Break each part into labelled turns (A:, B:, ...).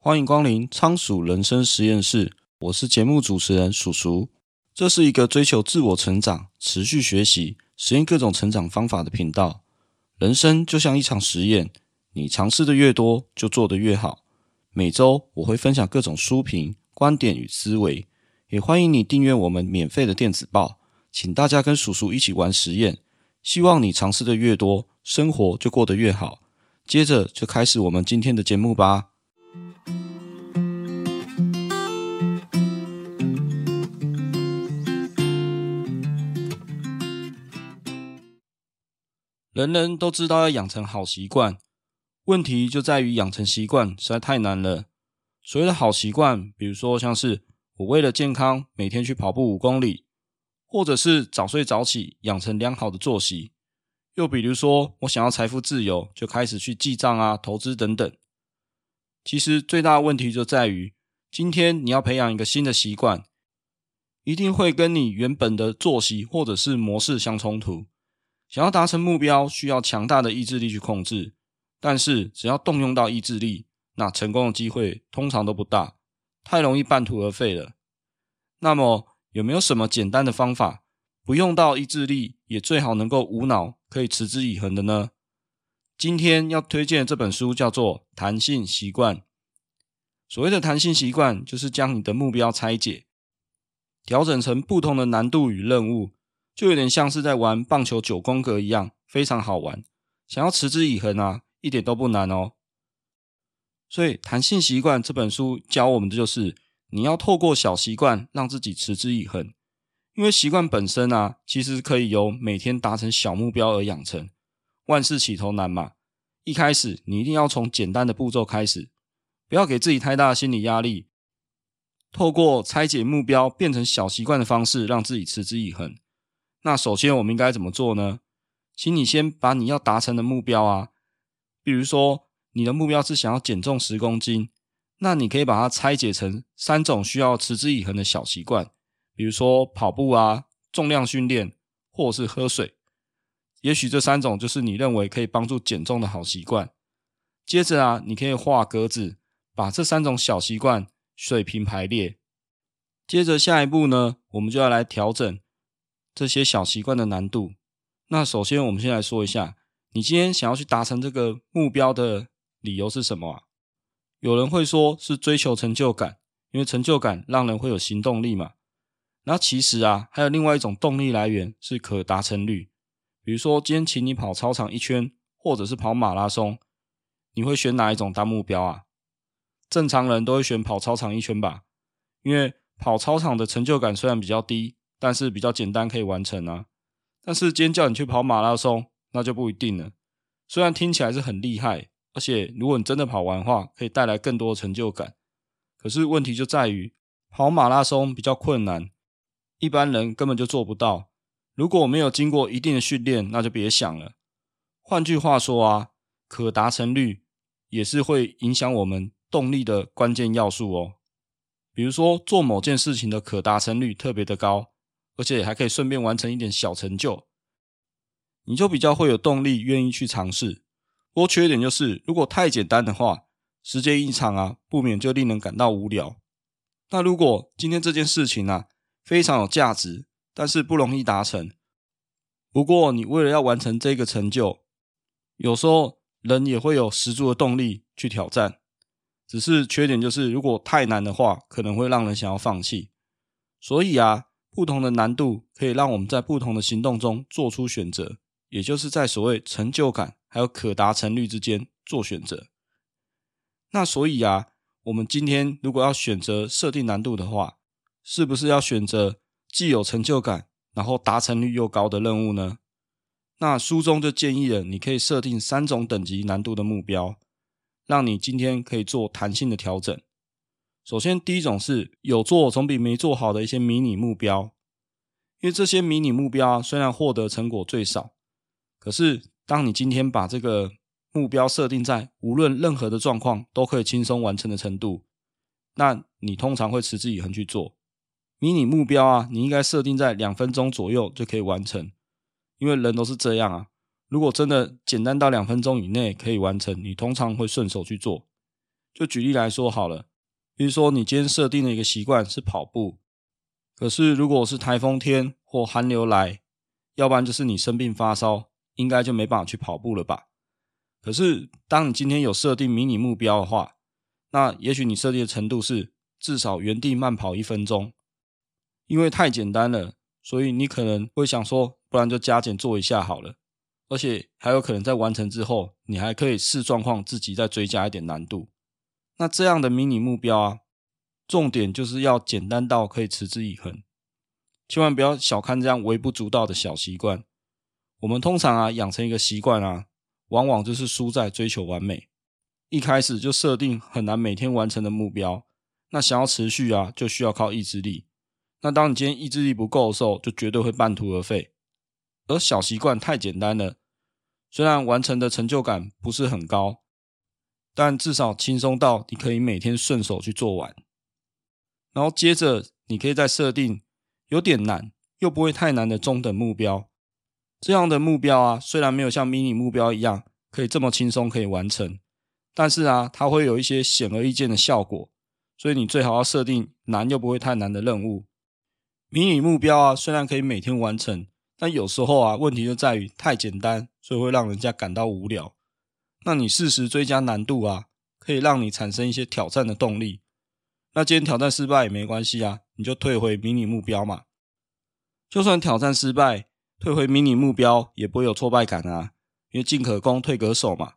A: 欢迎光临仓鼠人生实验室，我是节目主持人鼠鼠。这是一个追求自我成长、持续学习、实验各种成长方法的频道。人生就像一场实验，你尝试的越多，就做得越好。每周我会分享各种书评、观点与思维，也欢迎你订阅我们免费的电子报。请大家跟鼠鼠一起玩实验，希望你尝试的越多，生活就过得越好。接着就开始我们今天的节目吧。人人都知道要养成好习惯，问题就在于养成习惯实在太难了。所谓的好习惯，比如说像是我为了健康每天去跑步五公里，或者是早睡早起养成良好的作息，又比如说我想要财富自由，就开始去记账啊、投资等等。其实最大的问题就在于，今天你要培养一个新的习惯，一定会跟你原本的作息或者是模式相冲突。想要达成目标，需要强大的意志力去控制，但是只要动用到意志力，那成功的机会通常都不大，太容易半途而废了。那么有没有什么简单的方法，不用到意志力，也最好能够无脑，可以持之以恒的呢？今天要推荐的这本书叫做《弹性习惯》。所谓的弹性习惯，就是将你的目标拆解，调整成不同的难度与任务。就有点像是在玩棒球九宫格一样，非常好玩。想要持之以恒啊，一点都不难哦。所以，《弹性习惯》这本书教我们的就是，你要透过小习惯让自己持之以恒。因为习惯本身啊，其实可以由每天达成小目标而养成。万事起头难嘛，一开始你一定要从简单的步骤开始，不要给自己太大的心理压力。透过拆解目标变成小习惯的方式，让自己持之以恒。那首先我们应该怎么做呢？请你先把你要达成的目标啊，比如说你的目标是想要减重十公斤，那你可以把它拆解成三种需要持之以恒的小习惯，比如说跑步啊、重量训练或者是喝水。也许这三种就是你认为可以帮助减重的好习惯。接着啊，你可以画格子，把这三种小习惯水平排列。接着下一步呢，我们就要来调整。这些小习惯的难度。那首先，我们先来说一下，你今天想要去达成这个目标的理由是什么啊？有人会说是追求成就感，因为成就感让人会有行动力嘛。那其实啊，还有另外一种动力来源是可达成率。比如说，今天请你跑操场一圈，或者是跑马拉松，你会选哪一种当目标啊？正常人都会选跑操场一圈吧，因为跑操场的成就感虽然比较低。但是比较简单，可以完成啊。但是今天叫你去跑马拉松，那就不一定了。虽然听起来是很厉害，而且如果你真的跑完的话，可以带来更多的成就感。可是问题就在于，跑马拉松比较困难，一般人根本就做不到。如果没有经过一定的训练，那就别想了。换句话说啊，可达成率也是会影响我们动力的关键要素哦。比如说做某件事情的可达成率特别的高。而且还可以顺便完成一点小成就，你就比较会有动力，愿意去尝试。不过缺点就是，如果太简单的话，时间一长啊，不免就令人感到无聊。那如果今天这件事情啊，非常有价值，但是不容易达成，不过你为了要完成这个成就，有时候人也会有十足的动力去挑战。只是缺点就是，如果太难的话，可能会让人想要放弃。所以啊。不同的难度可以让我们在不同的行动中做出选择，也就是在所谓成就感还有可达成率之间做选择。那所以啊，我们今天如果要选择设定难度的话，是不是要选择既有成就感，然后达成率又高的任务呢？那书中就建议了，你可以设定三种等级难度的目标，让你今天可以做弹性的调整。首先，第一种是有做总比没做好的一些迷你目标，因为这些迷你目标啊，虽然获得成果最少，可是当你今天把这个目标设定在无论任何的状况都可以轻松完成的程度，那你通常会持之以恒去做。迷你目标啊，你应该设定在两分钟左右就可以完成，因为人都是这样啊。如果真的简单到两分钟以内可以完成，你通常会顺手去做。就举例来说好了，比如说你今天设定的一个习惯是跑步，可是如果是台风天或寒流来，要不然就是你生病发烧，应该就没办法去跑步了吧？可是当你今天有设定迷你目标的话，那也许你设定的程度是至少原地慢跑一分钟，因为太简单了，所以你可能会想说，不然就加减做一下好了。而且还有可能在完成之后，你还可以视状况自己再追加一点难度。那这样的迷你目标啊，重点就是要简单到可以持之以恒，千万不要小看这样微不足道的小习惯。我们通常啊，养成一个习惯啊，往往就是输在追求完美。一开始就设定很难每天完成的目标，那想要持续啊，就需要靠意志力。那当你今天意志力不够的时候，就绝对会半途而废。而小习惯太简单了，虽然完成的成就感不是很高。但至少轻松到你可以每天顺手去做完，然后接着你可以再设定有点难又不会太难的中等目标。这样的目标啊，虽然没有像迷你目标一样可以这么轻松可以完成，但是啊，它会有一些显而易见的效果。所以你最好要设定难又不会太难的任务。迷你目标啊，虽然可以每天完成，但有时候啊，问题就在于太简单，所以会让人家感到无聊。那你适时追加难度啊，可以让你产生一些挑战的动力。那今天挑战失败也没关系啊，你就退回迷你目标嘛。就算挑战失败，退回迷你目标也不会有挫败感啊，因为进可攻，退可守嘛。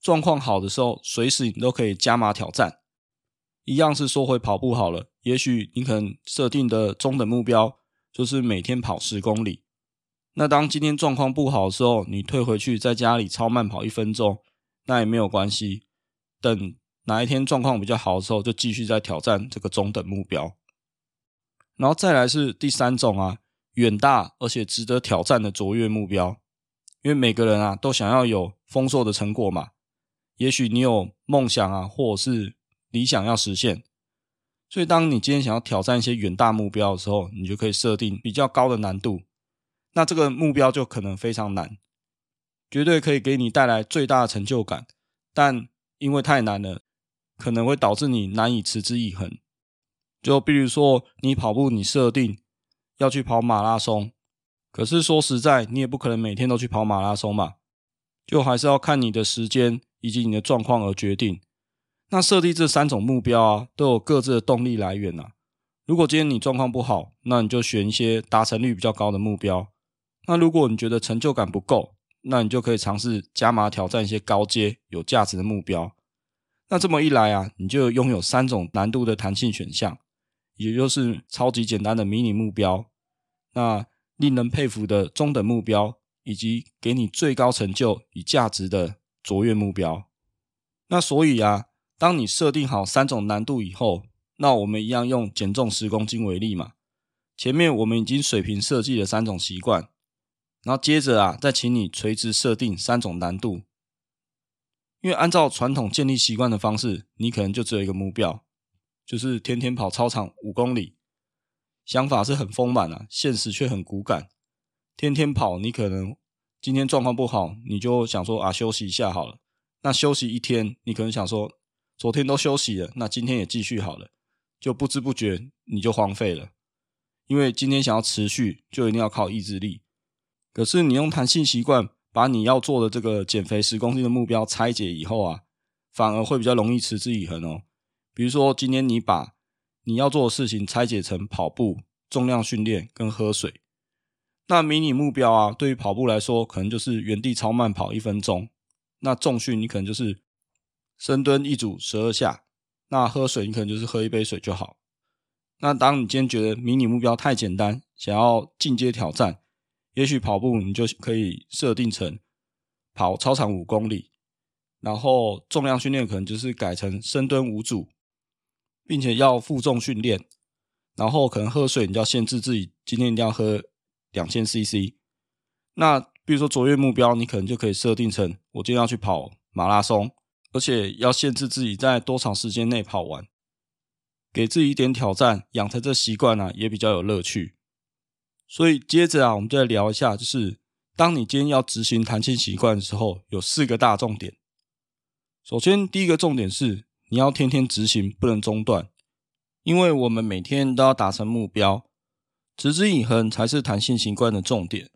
A: 状况好的时候，随时你都可以加码挑战。一样是说回跑步好了，也许你可能设定的中等目标就是每天跑十公里。那当今天状况不好的时候，你退回去在家里超慢跑一分钟。那也没有关系，等哪一天状况比较好的时候，就继续再挑战这个中等目标。然后再来是第三种啊，远大而且值得挑战的卓越目标。因为每个人啊都想要有丰硕的成果嘛，也许你有梦想啊，或者是理想要实现，所以当你今天想要挑战一些远大目标的时候，你就可以设定比较高的难度。那这个目标就可能非常难。绝对可以给你带来最大的成就感，但因为太难了，可能会导致你难以持之以恒。就比如说，你跑步，你设定要去跑马拉松，可是说实在，你也不可能每天都去跑马拉松嘛，就还是要看你的时间以及你的状况而决定。那设定这三种目标啊，都有各自的动力来源啊。如果今天你状况不好，那你就选一些达成率比较高的目标。那如果你觉得成就感不够，那你就可以尝试加码挑战一些高阶有价值的目标。那这么一来啊，你就拥有三种难度的弹性选项，也就是超级简单的迷你目标，那令人佩服的中等目标，以及给你最高成就与价值的卓越目标。那所以啊，当你设定好三种难度以后，那我们一样用减重十公斤为例嘛。前面我们已经水平设计了三种习惯。然后接着啊，再请你垂直设定三种难度，因为按照传统建立习惯的方式，你可能就只有一个目标，就是天天跑操场五公里。想法是很丰满啊，现实却很骨感。天天跑，你可能今天状况不好，你就想说啊，休息一下好了。那休息一天，你可能想说，昨天都休息了，那今天也继续好了，就不知不觉你就荒废了。因为今天想要持续，就一定要靠意志力。可是你用弹性习惯把你要做的这个减肥十公斤的目标拆解以后啊，反而会比较容易持之以恒哦。比如说今天你把你要做的事情拆解成跑步、重量训练跟喝水，那迷你目标啊，对于跑步来说可能就是原地超慢跑一分钟，那重训你可能就是深蹲一组十二下，那喝水你可能就是喝一杯水就好。那当你今天觉得迷你目标太简单，想要进阶挑战。也许跑步你就可以设定成跑操场五公里，然后重量训练可能就是改成深蹲五组，并且要负重训练，然后可能喝水你就要限制自己今天一定要喝两千 CC。那比如说卓越目标，你可能就可以设定成我今天要去跑马拉松，而且要限制自己在多长时间内跑完，给自己一点挑战，养成这习惯呢也比较有乐趣。所以接着啊，我们就来聊一下，就是当你今天要执行弹性习惯的时候，有四个大重点。首先，第一个重点是你要天天执行，不能中断，因为我们每天都要达成目标，持之以恒才是弹性习惯的重点。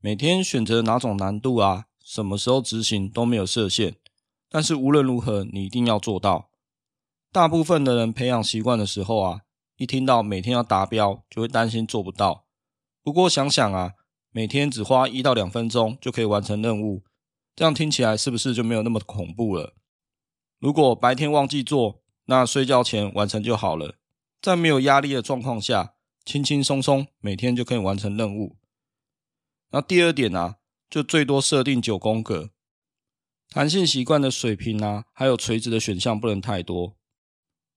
A: 每天选择哪种难度啊，什么时候执行都没有设限，但是无论如何，你一定要做到。大部分的人培养习惯的时候啊，一听到每天要达标，就会担心做不到。不过想想啊，每天只花一到两分钟就可以完成任务，这样听起来是不是就没有那么恐怖了？如果白天忘记做，那睡觉前完成就好了。在没有压力的状况下，轻轻松松每天就可以完成任务。那第二点啊，就最多设定九宫格，弹性习惯的水平啊，还有垂直的选项不能太多。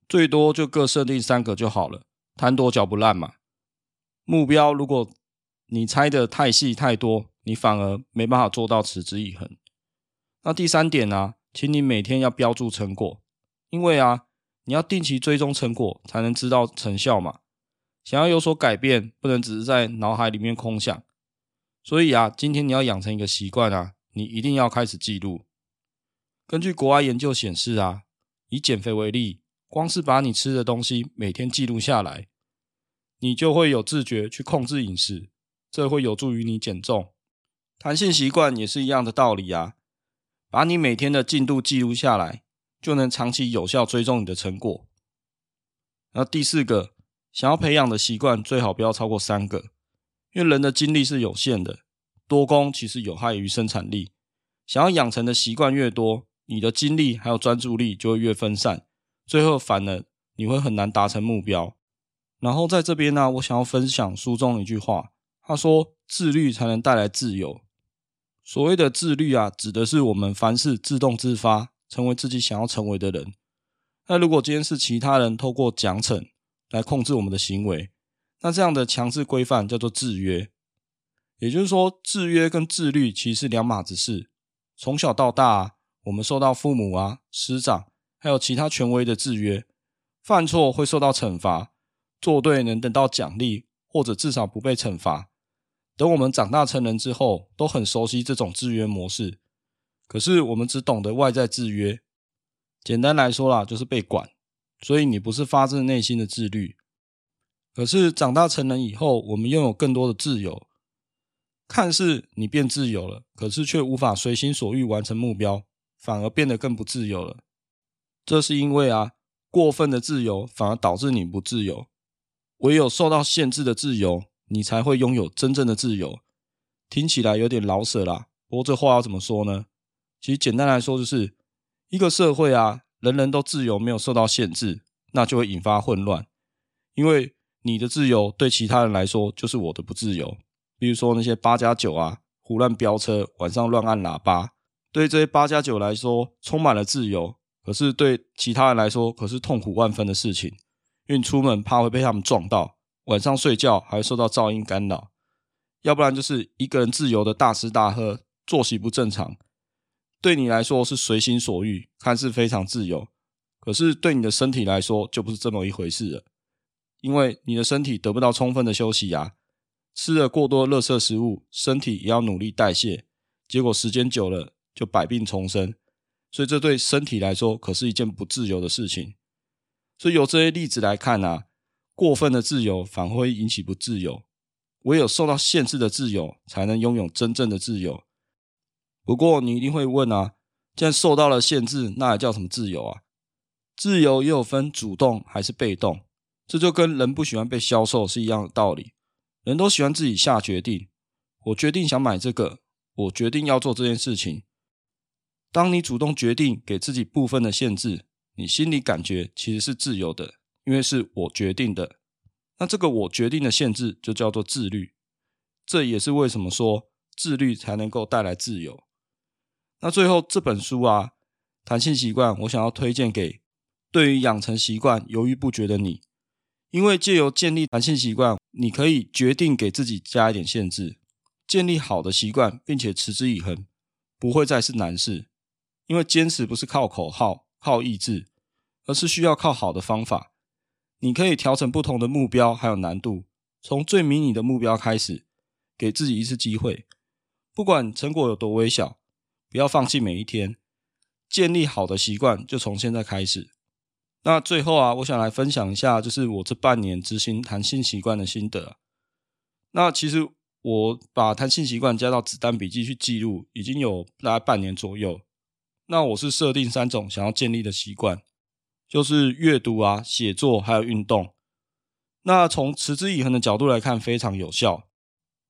A: 最多就各设定三个就好了，贪多嚼不烂嘛。目标如果你拆得太细太多，你反而没办法做到持之以恒。那第三点呢、请你每天要标注成果，因为啊，你要定期追踪成果，才能知道成效嘛。想要有所改变，不能只是在脑海里面空想。所以啊，今天你要养成一个习惯啊，你一定要开始记录。根据国外研究显示啊，以减肥为例。光是把你吃的东西每天记录下来，你就会有自觉去控制饮食，这会有助于你减重。弹性习惯也是一样的道理啊，把你每天的进度记录下来，就能长期有效追踪你的成果。那第四个，想要培养的习惯最好不要超过三个，因为人的精力是有限的，多功其实有害于生产力。想要养成的习惯越多，你的精力还有专注力就会越分散。最后反而你会很难达成目标。然后在这边呢，我想要分享书中一句话，他说：“自律才能带来自由。”所谓的自律啊，指的是我们凡事自动自发，成为自己想要成为的人。那如果今天是其他人透过奖惩来控制我们的行为，那这样的强制规范叫做制约。也就是说，制约跟自律其实是两码子事。从小到大，我们受到父母啊、师长。还有其他权威的制约，犯错会受到惩罚，做对能得到奖励，或者至少不被惩罚。等我们长大成人之后，都很熟悉这种制约模式。可是我们只懂得外在制约，简单来说啦，就是被管。所以你不是发自内心的自律。可是长大成人以后，我们拥有更多的自由，看似你变自由了，可是却无法随心所欲完成目标，反而变得更不自由了。这是因为啊，过分的自由反而导致你不自由。唯有受到限制的自由，你才会拥有真正的自由。听起来有点老舍啦，不过这话要怎么说呢？其实简单来说，就是一个社会啊，人人都自由，没有受到限制，那就会引发混乱。因为你的自由对其他人来说就是我的不自由。比如说那些八加九啊，胡乱飙车，晚上乱按喇叭，对这些八加九来说充满了自由。可是对其他人来说，可是痛苦万分的事情，因为出门怕会被他们撞到，晚上睡觉还受到噪音干扰，要不然就是一个人自由的大吃大喝，作息不正常，对你来说是随心所欲，看似非常自由，可是对你的身体来说就不是这么一回事了，因为你的身体得不到充分的休息啊，吃了过多的垃圾食物，身体也要努力代谢，结果时间久了就百病丛生。所以这对身体来说可是一件不自由的事情。所以由这些例子来看啊，过分的自由反而会引起不自由。唯有受到限制的自由，才能拥有真正的自由。不过你一定会问啊，既然受到了限制，那还叫什么自由啊？自由也有分主动还是被动，这就跟人不喜欢被销售是一样的道理。人都喜欢自己下决定，我决定想买这个，我决定要做这件事情。当你主动决定给自己部分的限制，你心里感觉其实是自由的，因为是我决定的。那这个我决定的限制就叫做自律。这也是为什么说自律才能够带来自由。那最后这本书啊，弹性习惯，我想要推荐给对于养成习惯犹豫不决的你，因为借由建立弹性习惯，你可以决定给自己加一点限制，建立好的习惯，并且持之以恒，不会再是难事。因为坚持不是靠口号、靠意志，而是需要靠好的方法。你可以调整不同的目标还有难度，从最迷你的目标开始，给自己一次机会。不管成果有多微小，不要放弃每一天。建立好的习惯就从现在开始。那最后啊，我想来分享一下，就是我这半年执行弹性习惯的心得。那其实我把弹性习惯加到子弹笔记去记录，已经有大概半年左右。那我是设定三种想要建立的习惯，就是阅读啊、写作还有运动。那从持之以恒的角度来看，非常有效。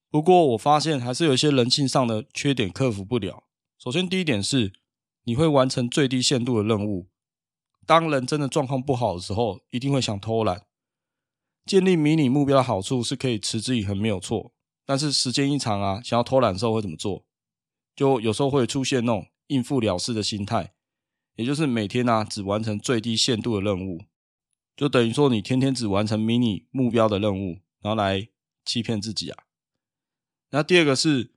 A: 不过我发现还是有一些人性上的缺点克服不了。首先，第一点是你会完成最低限度的任务。当人真的状况不好的时候，一定会想偷懒。建立迷你目标的好处是可以持之以恒，没有错。但是时间一长啊，想要偷懒的时候会怎么做？就有时候会出现那种应付了事的心态，也就是每天啊只完成最低限度的任务，就等于说你天天只完成迷你目标的任务，然后来欺骗自己啊。那第二个是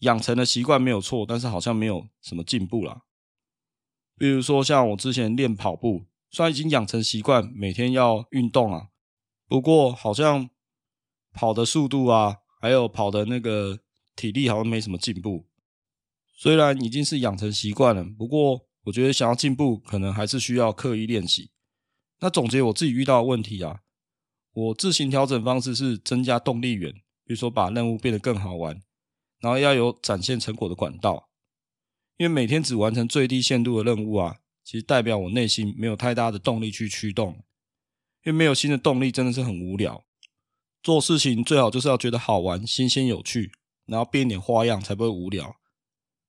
A: 养成的习惯没有错，但是好像没有什么进步啦。比如说，像我之前练跑步，虽然已经养成习惯，每天要运动啊，不过好像跑的速度啊，还有跑的那个体力好像没什么进步。虽然已经是养成习惯了，不过我觉得想要进步，可能还是需要刻意练习。那总结我自己遇到的问题啊，我自行调整方式是增加动力源，比如说把任务变得更好玩，然后要有展现成果的管道。因为每天只完成最低限度的任务啊，其实代表我内心没有太大的动力去驱动。因为没有新的动力真的是很无聊。做事情最好就是要觉得好玩、新鲜、有趣，然后变点花样才不会无聊。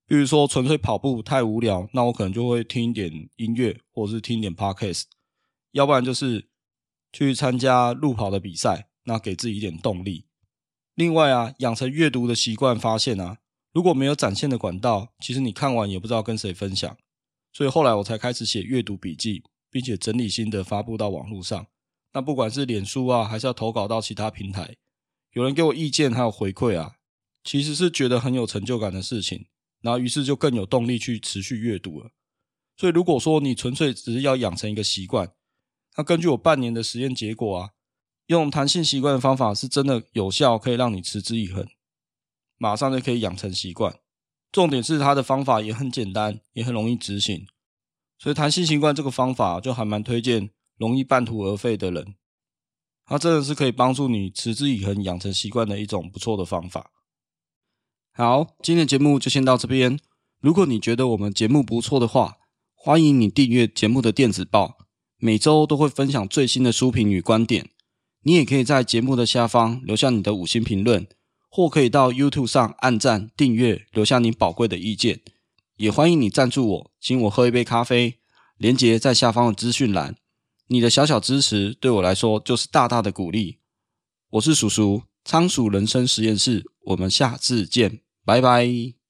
A: 比如说纯粹跑步太无聊，那我可能就会听一点音乐，或者是听一点 podcast。要不然就是去参加路跑的比赛，那给自己一点动力。另外啊，养成阅读的习惯，发现啊。如果没有展现的管道，其实你看完也不知道跟谁分享，所以后来我才开始写阅读笔记，并且整理心得发布到网络上。那不管是脸书啊，还是要投稿到其他平台，有人给我意见还有回馈啊，其实是觉得很有成就感的事情。然后于是就更有动力去持续阅读了。所以如果说你纯粹只是要养成一个习惯，那根据我半年的实验结果啊，用弹性习惯的方法是真的有效，可以让你持之以恒。马上就可以养成习惯，重点是它的方法也很简单，也很容易执行，所以弹性习惯这个方法就还蛮推荐容易半途而废的人，它真的是可以帮助你持之以恒养成习惯的一种不错的方法。好，今天的节目就先到这边。如果你觉得我们节目不错的话，欢迎你订阅节目的电子报，每周都会分享最新的书评与观点。你也可以在节目的下方留下你的五星评论。或可以到 YouTube 上按赞、订阅，留下你宝贵的意见。也欢迎你赞助我，请我喝一杯咖啡，连结在下方的资讯栏。你的小小支持对我来说就是大大的鼓励。我是叔叔，仓鼠人生实验室，我们下次见，拜拜。